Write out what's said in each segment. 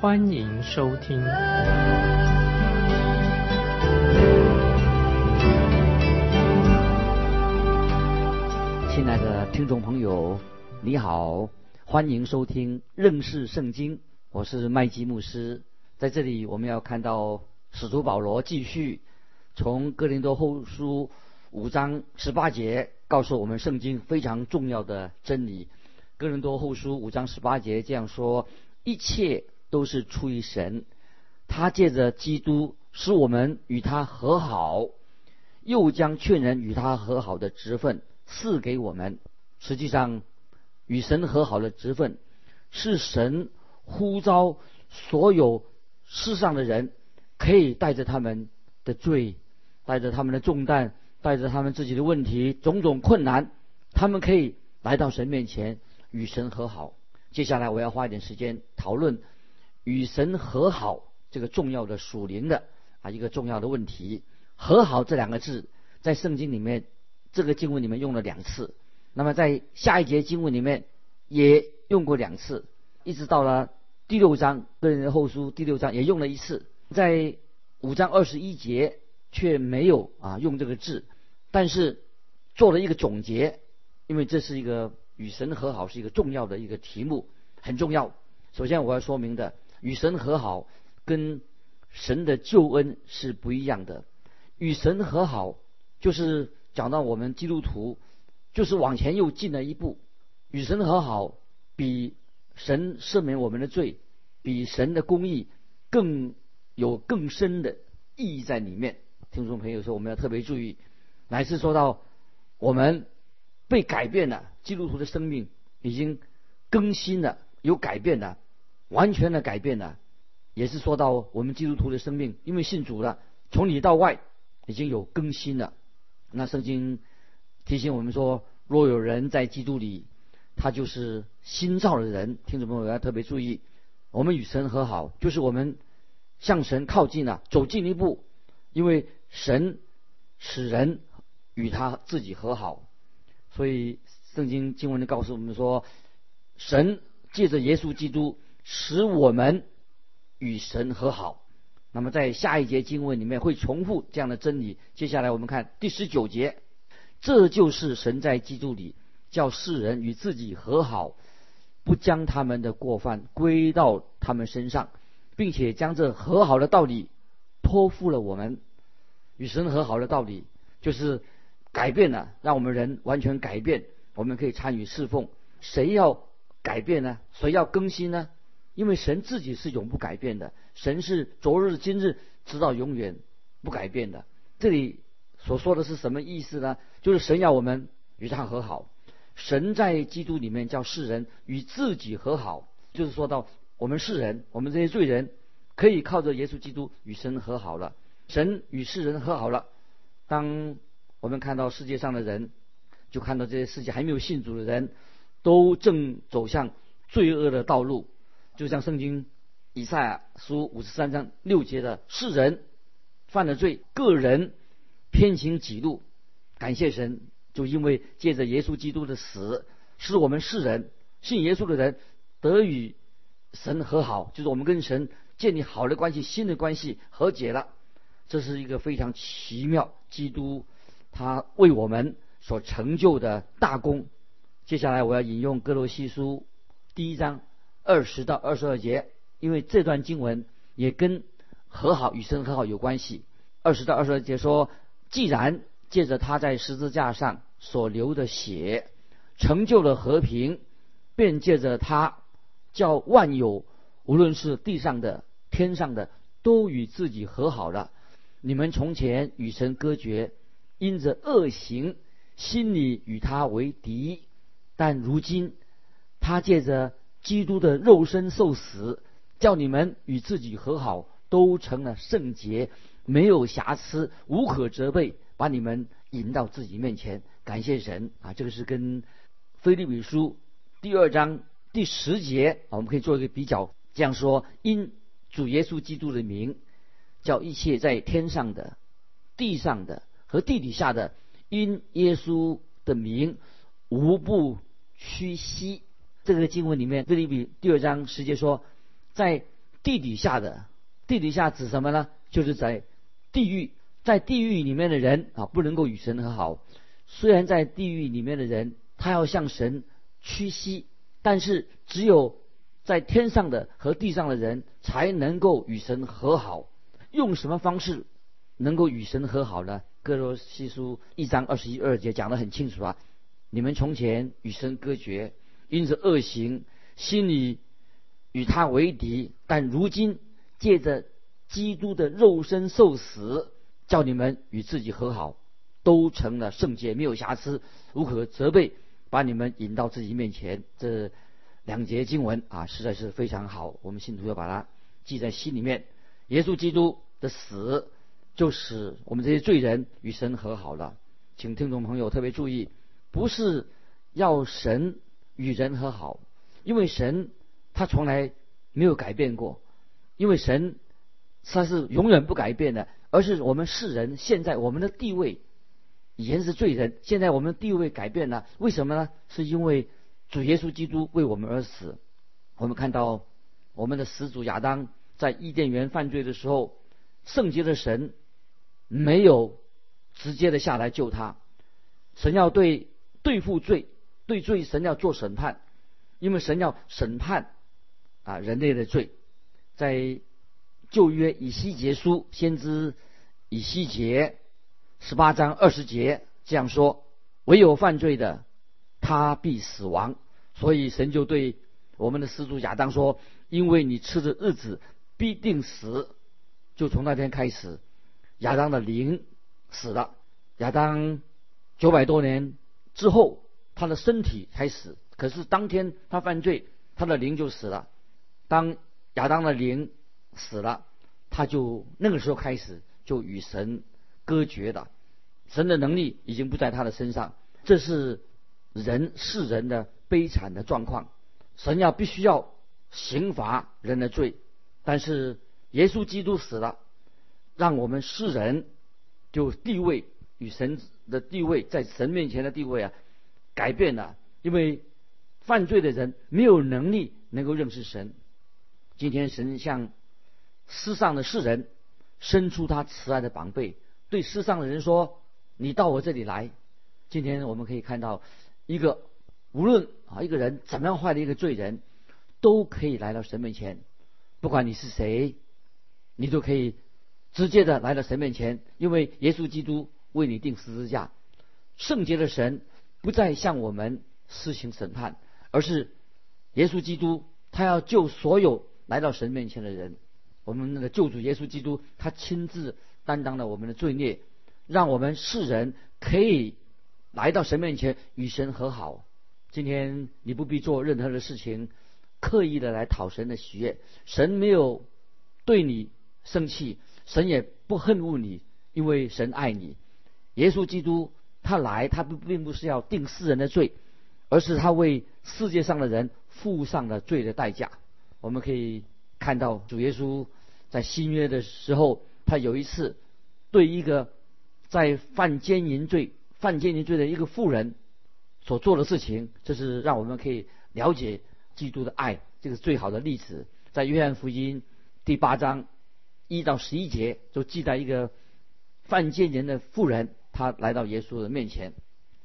欢迎收听。亲爱的听众朋友，你好，欢迎收听认识圣经，我是麦基牧师。在这里，我们要看到使徒保罗继续从哥林多后书。五章十八节告诉我们圣经非常重要的真理。哥林多后书五章十八节这样说：一切都是出于神，他借着基督使我们与他和好，又将劝人与他和好的职分赐给我们。实际上，与神和好的职分是神呼召所有世上的人，可以带着他们的罪，带着他们的重担。带着他们自己的问题、种种困难，他们可以来到神面前与神和好。接下来我要花一点时间讨论与神和好这个重要的属灵的啊一个重要的问题。和好这两个字在圣经里面这个经文里面用了两次，那么在下一节经文里面也用过两次，一直到了第六章个人的后书第六章也用了一次，在五章二十一节。却没有啊用这个字，但是做了一个总结，因为这是一个与神和好是一个重要的一个题目，很重要。首先我要说明的，与神和好跟神的救恩是不一样的。与神和好就是讲到我们基督徒就是往前又进了一步。与神和好比神赦免我们的罪，比神的公义更有更深的意义在里面。听众朋友说，我们要特别注意，乃是说到我们被改变了，基督徒的生命已经更新了，有改变了，完全的改变了，也是说到我们基督徒的生命，因为信主了，从里到外已经有更新了。那圣经提醒我们说，若有人在基督里，他就是新造的人。听众朋友要特别注意，我们与神和好，就是我们向神靠近了，走近一步，因为。神使人与他自己和好，所以圣经经文就告诉我们说，神借着耶稣基督使我们与神和好。那么在下一节经文里面会重复这样的真理。接下来我们看第十九节，这就是神在基督里叫世人与自己和好，不将他们的过犯归到他们身上，并且将这和好的道理托付了我们。与神和好的道理，就是改变了，让我们人完全改变。我们可以参与侍奉。谁要改变呢？谁要更新呢？因为神自己是永不改变的，神是昨日、今日，直到永远不改变的。这里所说的是什么意思呢？就是神要我们与他和好。神在基督里面叫世人与自己和好，就是说到我们世人，我们这些罪人，可以靠着耶稣基督与神和好了。神与世人和好了。当我们看到世界上的人，就看到这些世界还没有信主的人，都正走向罪恶的道路。就像圣经以赛亚书五十三章六节的：“世人犯了罪，个人偏行己路。”感谢神，就因为借着耶稣基督的死，使我们世人信耶稣的人得与神和好，就是我们跟神建立好的关系、新的关系和解了。这是一个非常奇妙，基督他为我们所成就的大功。接下来我要引用哥罗西书第一章二十到二十二节，因为这段经文也跟和好与神和好有关系。二十到二十二节说，既然借着他在十字架上所流的血成就了和平，便借着他叫万有，无论是地上的、天上的，都与自己和好了。你们从前与神隔绝，因着恶行，心里与他为敌；但如今，他借着基督的肉身受死，叫你们与自己和好，都成了圣洁，没有瑕疵，无可责备，把你们引到自己面前。感谢神啊！这个是跟菲利比书第二章第十节，我们可以做一个比较。这样说：因主耶稣基督的名，叫一切在天上的、地上的和地底下的，因耶稣的名，无不屈膝。这个经文里面，菲利比第二章十节说，在地底下的，地底下指什么呢？就是在地狱，在地狱里面的人啊，不能够与神和好。虽然在地狱里面的人，他要向神屈膝，但是只有在天上的和地上的人才能够与神和好。用什么方式能够与神和好呢？哥罗西书一章二十一二节讲得很清楚啊！你们从前与神隔绝，因此恶行，心里与他为敌；但如今借着基督的肉身受死，叫你们与自己和好。都成了圣洁，没有瑕疵，无可责备，把你们引到自己面前。这两节经文啊，实在是非常好，我们信徒要把它记在心里面。耶稣基督的死，就使我们这些罪人与神和好了。请听众朋友特别注意，不是要神与人和好，因为神他从来没有改变过，因为神他是永远不改变的，而是我们世人现在我们的地位。以前是罪人，现在我们的地位改变了，为什么呢？是因为主耶稣基督为我们而死。我们看到我们的始祖亚当在伊甸园犯罪的时候，圣洁的神没有直接的下来救他，神要对对付罪，对罪神要做审判，因为神要审判啊人类的罪。在旧约以西结书先知以西结。十八章二十节这样说：唯有犯罪的，他必死亡。所以神就对我们的始祖亚当说：“因为你吃的日子必定死。”就从那天开始，亚当的灵死了。亚当九百多年之后，他的身体才死。可是当天他犯罪，他的灵就死了。当亚当的灵死了，他就那个时候开始就与神。隔绝的，神的能力已经不在他的身上，这是人世人的悲惨的状况。神要必须要刑罚人的罪，但是耶稣基督死了，让我们世人就地位与神的地位在神面前的地位啊改变了，因为犯罪的人没有能力能够认识神。今天神向世上的世人伸出他慈爱的膀臂。对世上的人说：“你到我这里来。”今天我们可以看到，一个无论啊一个人怎么样坏的一个罪人，都可以来到神面前。不管你是谁，你都可以直接的来到神面前，因为耶稣基督为你定十字架。圣洁的神不再向我们施行审判，而是耶稣基督他要救所有来到神面前的人。我们那个救主耶稣基督，他亲自。担当了我们的罪孽，让我们世人可以来到神面前与神和好。今天你不必做任何的事情，刻意的来讨神的喜悦。神没有对你生气，神也不恨恶你，因为神爱你。耶稣基督他来，他不并不是要定世人的罪，而是他为世界上的人付上了罪的代价。我们可以看到主耶稣在新约的时候。他有一次对一个在犯奸淫罪、犯奸淫罪的一个妇人所做的事情，这是让我们可以了解基督的爱，这个最好的例子。在约翰福音第八章一到十一节，就记载一个犯奸淫的妇人，他来到耶稣的面前。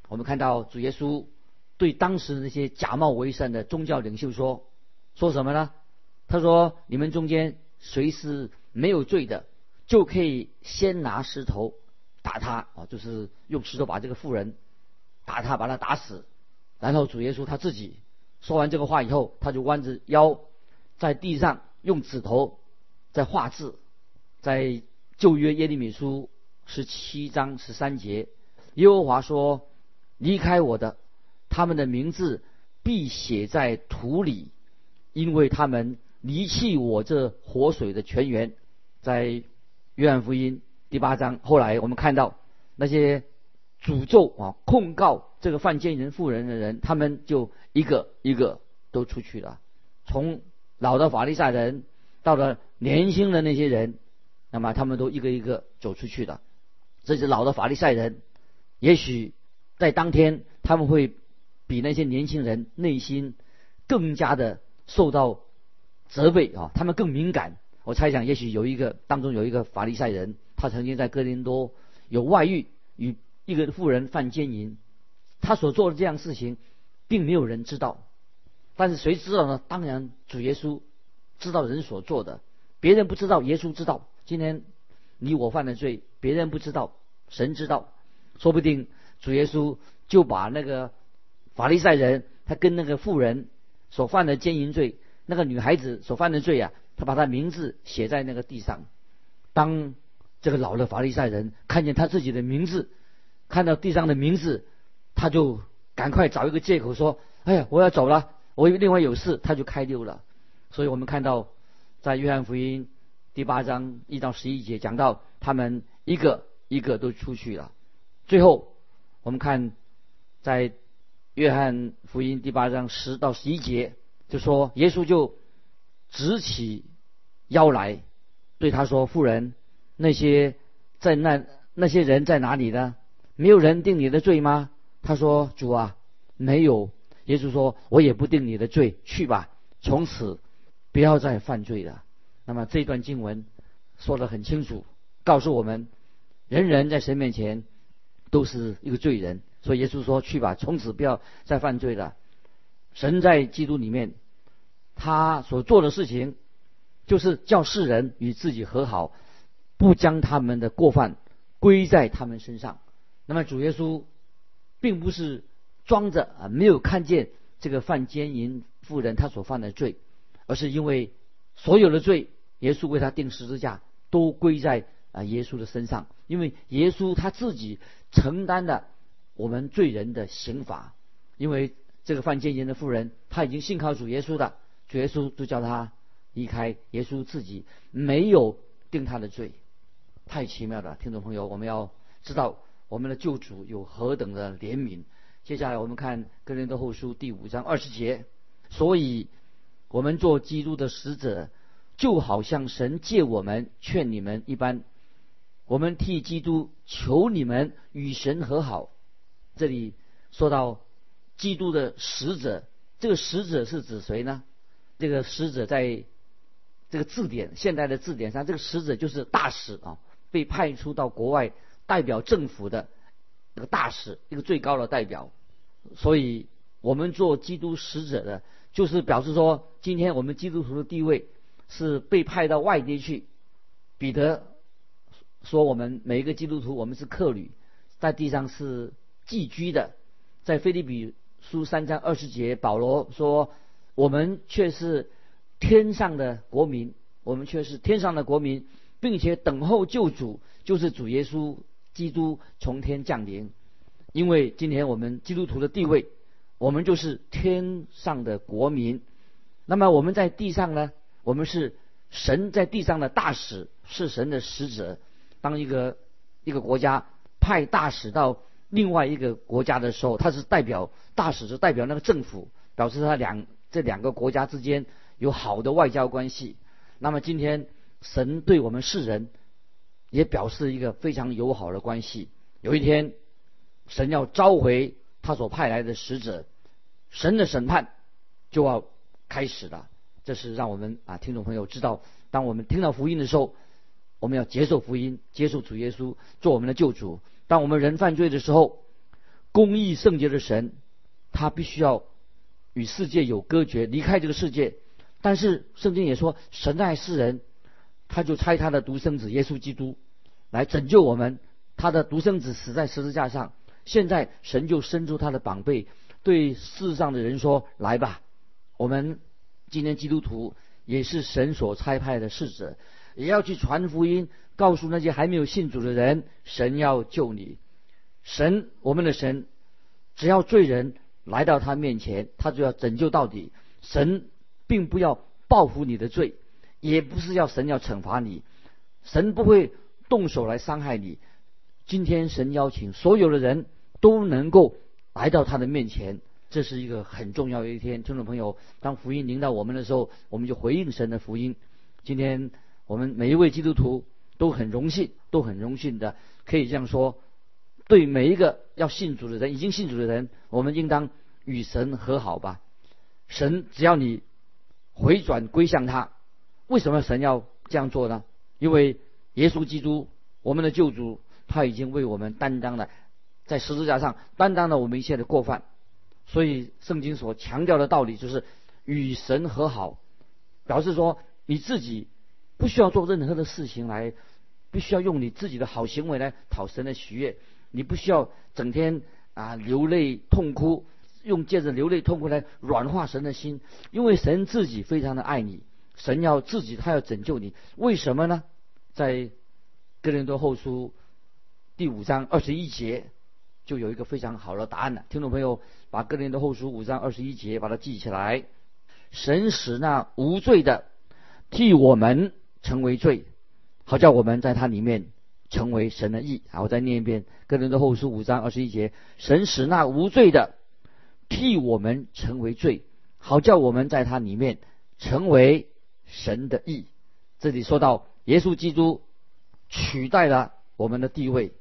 我们看到主耶稣对当时那些假冒为善的宗教领袖说：“说什么呢？他说：你们中间谁是没有罪的？”就可以先拿石头打他啊，就是用石头把这个妇人打他，把他打死。然后主耶稣他自己说完这个话以后，他就弯着腰在地上用指头在画字。在旧约耶利米书十七章十三节，耶和华说：“离开我的，他们的名字必写在土里，因为他们离弃我这活水的泉源。”在约翰福音第八章，后来我们看到那些诅咒啊、控告这个犯奸淫妇人的人，他们就一个一个都出去了。从老的法利赛人到了年轻的那些人，那么他们都一个一个走出去了。这些老的法利赛人，也许在当天他们会比那些年轻人内心更加的受到责备啊，他们更敏感。我猜想，也许有一个当中有一个法利赛人，他曾经在哥林多有外遇，与一个妇人犯奸淫，他所做的这样事情，并没有人知道。但是谁知道呢？当然主耶稣知道人所做的，别人不知道，耶稣知道。今天你我犯的罪，别人不知道，神知道。说不定主耶稣就把那个法利赛人，他跟那个妇人所犯的奸淫罪，那个女孩子所犯的罪啊，他把他名字写在那个地上。当这个老的法利赛人看见他自己的名字，看到地上的名字，他就赶快找一个借口说：“哎呀，我要走了。”我另外有事，他就开溜了。所以我们看到，在约翰福音第八章一到十一节讲到，他们一个一个都出去了。最后，我们看在约翰福音第八章十到十一节，就说耶稣就直起腰来，对他说：“妇人，那些在那那些人在哪里呢？没有人定你的罪吗？”他说：“主啊，没有。”耶稣说：“我也不定你的罪，去吧，从此不要再犯罪了。”那么这段经文说得很清楚，告诉我们，人人在神面前都是一个罪人。所以耶稣说：“去吧，从此不要再犯罪了。”神在基督里面，他所做的事情，就是叫世人与自己和好，不将他们的过犯归在他们身上。那么主耶稣并不是。装着啊，没有看见这个犯奸淫妇人他所犯的罪，而是因为所有的罪，耶稣为他定十字架，都归在啊耶稣的身上，因为耶稣他自己承担了我们罪人的刑罚，因为这个犯奸淫的妇人，他已经信靠主耶稣的，主耶稣就叫他离开，耶稣自己没有定他的罪，太奇妙了，听众朋友，我们要知道我们的救主有何等的怜悯。接下来我们看《哥林多后书》第五章二十节，所以，我们做基督的使者，就好像神借我们劝你们一般，我们替基督求你们与神和好。这里说到基督的使者，这个使者是指谁呢？这个使者在这个字典现代的字典上，这个使者就是大使啊，被派出到国外代表政府的。这个大使，一个最高的代表，所以我们做基督使者的，就是表示说，今天我们基督徒的地位是被派到外地去。彼得说，我们每一个基督徒，我们是客旅，在地上是寄居的。在菲利比书三章二十节，保罗说，我们却是天上的国民，我们却是天上的国民，并且等候救主，就是主耶稣。基督从天降临，因为今天我们基督徒的地位，我们就是天上的国民。那么我们在地上呢？我们是神在地上的大使，是神的使者。当一个一个国家派大使到另外一个国家的时候，他是代表大使，是代表那个政府，表示他两这两个国家之间有好的外交关系。那么今天神对我们世人。也表示一个非常友好的关系。有一天，神要召回他所派来的使者，神的审判就要开始了。这是让我们啊听众朋友知道，当我们听到福音的时候，我们要接受福音，接受主耶稣做我们的救主。当我们人犯罪的时候，公义圣洁的神，他必须要与世界有隔绝，离开这个世界。但是圣经也说，神爱世人，他就差他的独生子耶稣基督。来拯救我们，他的独生子死在十字架上。现在神就伸出他的膀臂，对世上的人说：“来吧，我们今天基督徒也是神所差派的使者，也要去传福音，告诉那些还没有信主的人，神要救你。神，我们的神，只要罪人来到他面前，他就要拯救到底。神并不要报复你的罪，也不是要神要惩罚你。”神不会动手来伤害你。今天神邀请所有的人都能够来到他的面前，这是一个很重要的一天。听众朋友，当福音临到我们的时候，我们就回应神的福音。今天我们每一位基督徒都很荣幸，都很荣幸的可以这样说：对每一个要信主的人，已经信主的人，我们应当与神和好吧。神只要你回转归向他，为什么神要这样做呢？因为耶稣基督，我们的救主，他已经为我们担当了，在十字架上担当了我们一切的过犯。所以圣经所强调的道理就是与神和好，表示说你自己不需要做任何的事情来，必须要用你自己的好行为来讨神的喜悦。你不需要整天啊流泪痛哭。用借着流泪痛哭来软化神的心，因为神自己非常的爱你，神要自己他要拯救你，为什么呢？在哥林多后书第五章二十一节就有一个非常好的答案了。听众朋友，把哥林多后书五章二十一节把它记起来。神使那无罪的替我们成为罪，好叫我们在他里面成为神的义。好，我再念一遍哥林多后书五章二十一节：神使那无罪的。替我们成为罪，好叫我们在他里面成为神的义。这里说到耶稣基督取代了我们的地位，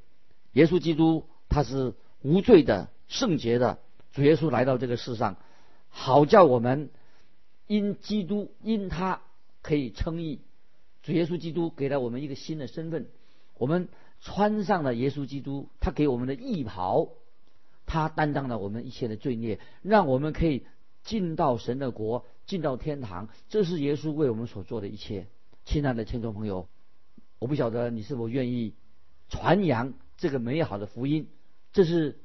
耶稣基督他是无罪的、圣洁的。主耶稣来到这个世上，好叫我们因基督因他可以称义。主耶稣基督给了我们一个新的身份，我们穿上了耶稣基督，他给我们的义袍。他担当了我们一切的罪孽，让我们可以进到神的国，进到天堂。这是耶稣为我们所做的一切。亲爱的听众朋友，我不晓得你是否愿意传扬这个美好的福音。这是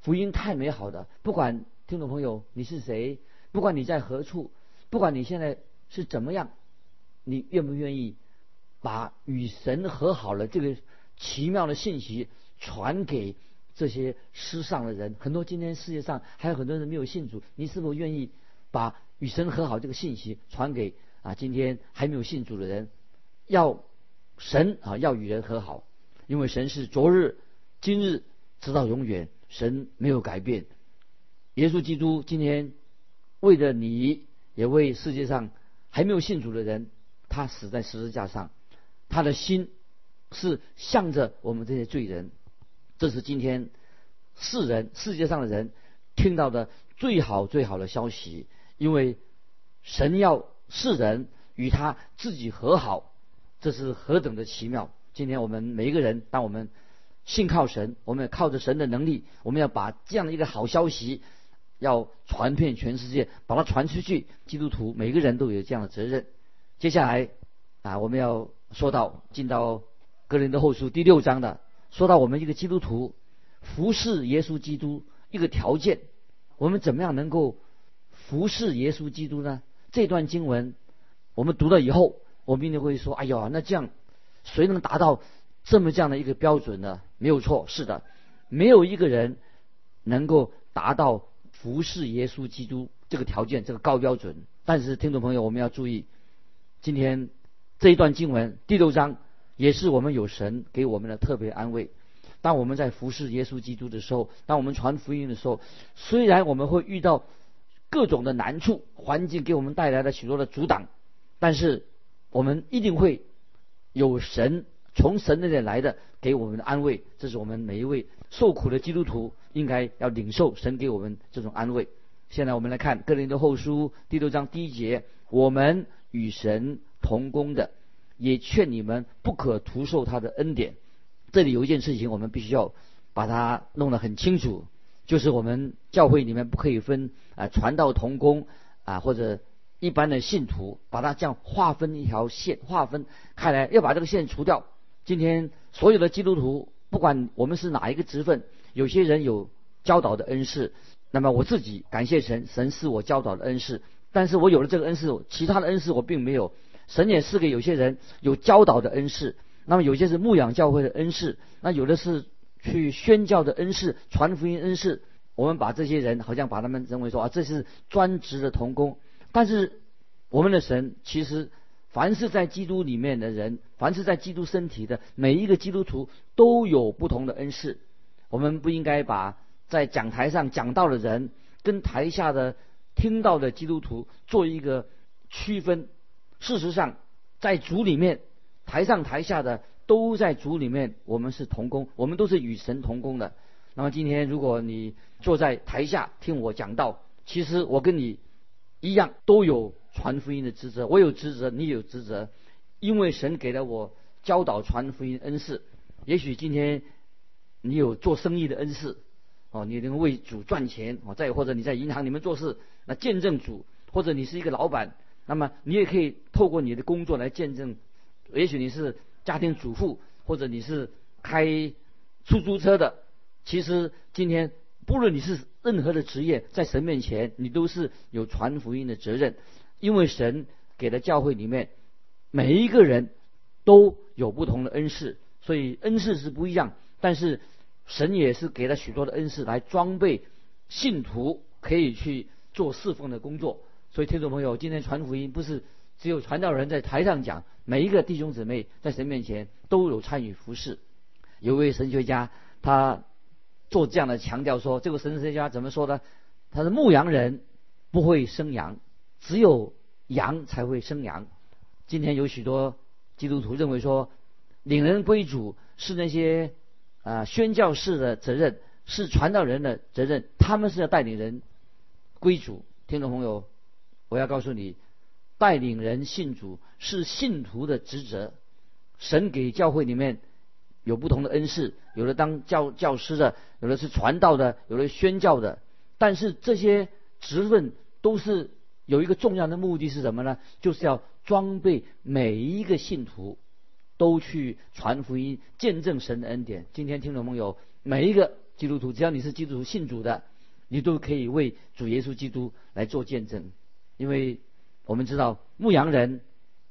福音太美好的，不管听众朋友你是谁，不管你在何处，不管你现在是怎么样，你愿不愿意把与神和好了这个奇妙的信息传给？这些世上的人很多，今天世界上还有很多人没有信主。你是否愿意把与神和好这个信息传给啊？今天还没有信主的人，要神啊，要与人和好，因为神是昨日、今日直到永远，神没有改变。耶稣基督今天为了你，也为世界上还没有信主的人，他死在十字架上，他的心是向着我们这些罪人。这是今天世人世界上的人听到的最好最好的消息，因为神要世人与他自己和好，这是何等的奇妙！今天我们每一个人，当我们信靠神，我们靠着神的能力，我们要把这样的一个好消息要传遍全世界，把它传出去。基督徒每个人都有这样的责任。接下来啊，我们要说到进到格林的后书第六章的。说到我们一个基督徒服侍耶稣基督一个条件，我们怎么样能够服侍耶稣基督呢？这段经文我们读了以后，我们一定会说：“哎呦，那这样谁能达到这么这样的一个标准呢？”没有错，是的，没有一个人能够达到服侍耶稣基督这个条件，这个高标准。但是，听众朋友，我们要注意，今天这一段经文第六章。也是我们有神给我们的特别安慰。当我们在服侍耶稣基督的时候，当我们传福音的时候，虽然我们会遇到各种的难处，环境给我们带来了许多的阻挡，但是我们一定会有神从神那里来的给我们的安慰。这是我们每一位受苦的基督徒应该要领受神给我们这种安慰。现在我们来看哥林多后书第六章第一节：我们与神同工的。也劝你们不可徒受他的恩典。这里有一件事情，我们必须要把它弄得很清楚，就是我们教会里面不可以分啊传道同工啊或者一般的信徒，把它这样划分一条线，划分开来，要把这个线除掉。今天所有的基督徒，不管我们是哪一个职分，有些人有教导的恩赐，那么我自己感谢神，神是我教导的恩赐，但是我有了这个恩赐，其他的恩赐我并没有。神也赐给有些人有教导的恩赐，那么有些是牧养教会的恩赐，那有的是去宣教的恩赐、传福音恩赐。我们把这些人好像把他们认为说啊，这是专职的童工，但是我们的神其实凡是在基督里面的人，凡是在基督身体的每一个基督徒都有不同的恩赐。我们不应该把在讲台上讲道的人跟台下的听到的基督徒做一个区分。事实上，在主里面，台上台下的都在主里面，我们是同工，我们都是与神同工的。那么今天，如果你坐在台下听我讲道，其实我跟你一样都有传福音的职责，我有职责，你有职责，因为神给了我教导传福音恩赐。也许今天你有做生意的恩赐，哦，你能为主赚钱，哦，再或者你在银行里面做事，那见证主，或者你是一个老板，那么你也可以透过你的工作来见证。也许你是家庭主妇，或者你是开出租车的。其实今天，不论你是任何的职业，在神面前，你都是有传福音的责任，因为神给的教会里面每一个人都有不同的恩赐，所以恩赐是不一样。但是神也是给了许多的恩赐来装备信徒，可以去做侍奉的工作。所以听众朋友，今天传福音不是只有传道人在台上讲，每一个弟兄姊妹在神面前都有参与服侍。有位神学家他。做这样的强调说，这个神学家怎么说呢？他是牧羊人不会生羊，只有羊才会生羊。今天有许多基督徒认为说，领人归主是那些啊宣教士的责任，是传道人的责任，他们是要带领人归主。听众朋友，我要告诉你，带领人信主是信徒的职责。神给教会里面。有不同的恩赐，有的当教教师的，有的是传道的，有的宣教的。但是这些职分都是有一个重要的目的是什么呢？就是要装备每一个信徒都去传福音、见证神的恩典。今天听众朋友，每一个基督徒，只要你是基督徒信主的，你都可以为主耶稣基督来做见证。因为我们知道牧羊人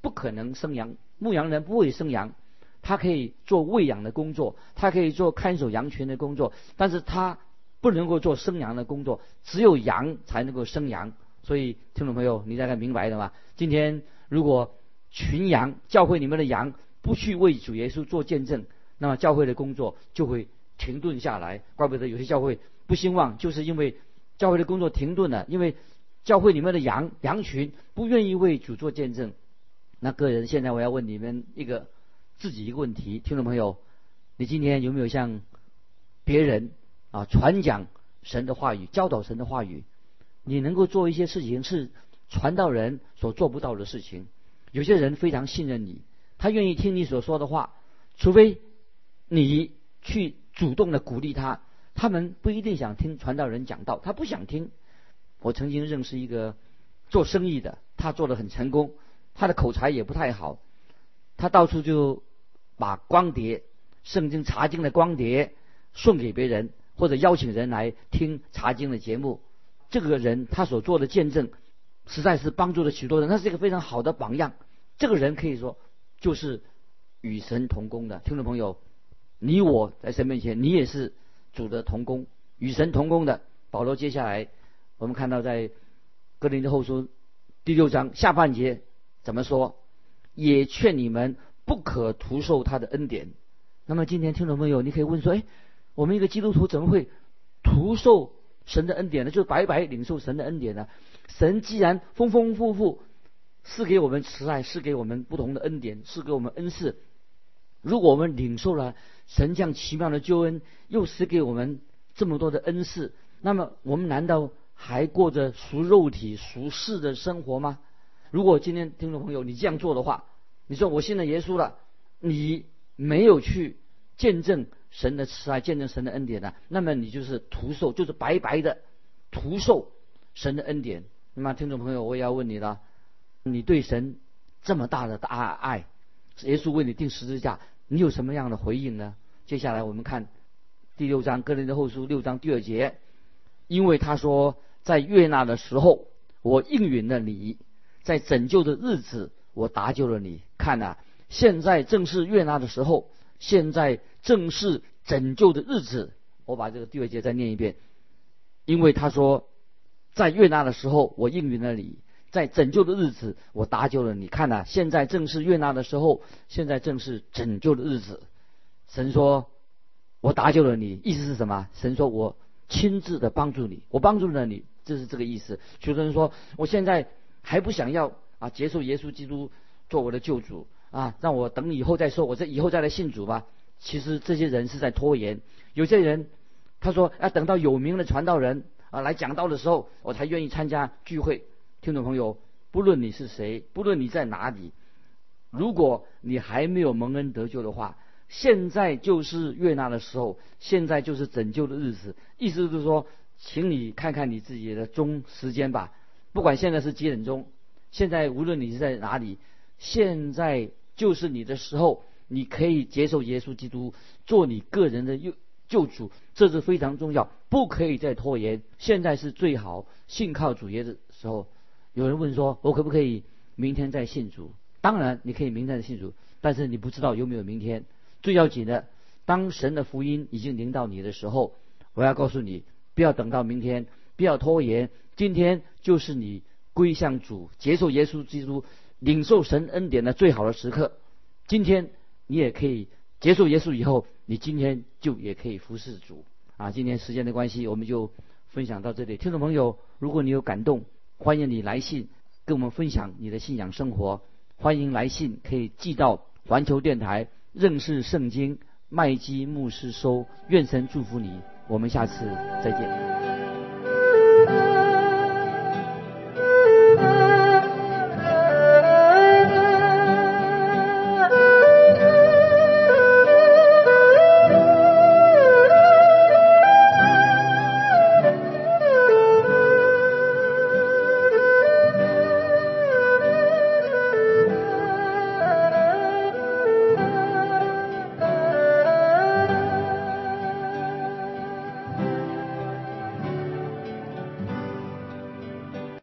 不可能生羊，牧羊人不会生羊。他可以做喂养的工作，他可以做看守羊群的工作，但是他不能够做生羊的工作。只有羊才能够生羊。所以，听众朋友，你大概明白了吗？今天如果群羊教会里面的羊不去为主耶稣做见证，那么教会的工作就会停顿下来。怪不得有些教会不兴旺，就是因为教会的工作停顿了，因为教会里面的羊羊群不愿意为主做见证。那个人，现在我要问你们一个。自己一个问题，听众朋友，你今天有没有向别人啊传讲神的话语，教导神的话语？你能够做一些事情是传道人所做不到的事情。有些人非常信任你，他愿意听你所说的话，除非你去主动的鼓励他，他们不一定想听传道人讲道，他不想听。我曾经认识一个做生意的，他做的很成功，他的口才也不太好，他到处就。把光碟、圣经查经的光碟送给别人，或者邀请人来听查经的节目。这个人他所做的见证，实在是帮助了许多人。他是一个非常好的榜样。这个人可以说就是与神同工的听众朋友，你我在神面前，你也是主的同工，与神同工的。保罗接下来我们看到在哥林的后书第六章下半节怎么说？也劝你们。不可徒受他的恩典。那么今天听众朋友，你可以问说：哎，我们一个基督徒怎么会徒受神的恩典呢？就是白白领受神的恩典呢？神既然丰丰富富赐给我们慈爱，赐给我们不同的恩典，赐给我们恩赐。如果我们领受了神这样奇妙的救恩，又赐给我们这么多的恩赐，那么我们难道还过着熟肉体、熟世的生活吗？如果今天听众朋友你这样做的话，你说我信了耶稣了，你没有去见证神的慈爱，见证神的恩典呢？那么你就是徒受，就是白白的徒受神的恩典。那么听众朋友，我也要问你了：你对神这么大的大爱，耶稣为你定十字架，你有什么样的回应呢？接下来我们看第六章哥林的后书六章第二节，因为他说，在悦纳的时候，我应允了你；在拯救的日子，我搭救了你。看呐，现在正是悦纳的时候，现在正是拯救的日子。我把这个第二节再念一遍，因为他说，在悦纳的时候，我应允了你；在拯救的日子，我搭救了你。看呐，现在正是悦纳的时候，现在正是拯救的日子。神说，我搭救了你，意思是什么？神说我亲自的帮助你，我帮助了你，这是这个意思。许多人说，我现在还不想要啊，接受耶稣基督做我的救主啊，让我等以后再说，我这以后再来信主吧。其实这些人是在拖延。有些人他说要等到有名的传道人啊来讲道的时候，我才愿意参加聚会。听众朋友，不论你是谁，不论你在哪里，如果你还没有蒙恩得救的话，现在就是悦纳的时候，现在就是拯救的日子。意思是说，请你看看你自己的钟时间吧。不管现在是几点钟，现在无论你是在哪里，现在就是你的时候，你可以接受耶稣基督做你个人的救救主，这是非常重要，不可以再拖延。现在是最好信靠主耶的时候。有人问说：“我可不可以明天再信主？”当然，你可以明天再信主，但是你不知道有没有明天。最要紧的，当神的福音已经临到你的时候，我要告诉你，不要等到明天，不要拖延。今天就是你归向主、接受耶稣基督、领受神恩典的最好的时刻。今天你也可以接受耶稣以后，你今天就也可以服侍主啊！今天时间的关系，我们就分享到这里。听众朋友，如果你有感动，欢迎你来信跟我们分享你的信仰生活。欢迎来信可以寄到环球电台认识圣经麦基牧师收。愿神祝福你，我们下次再见。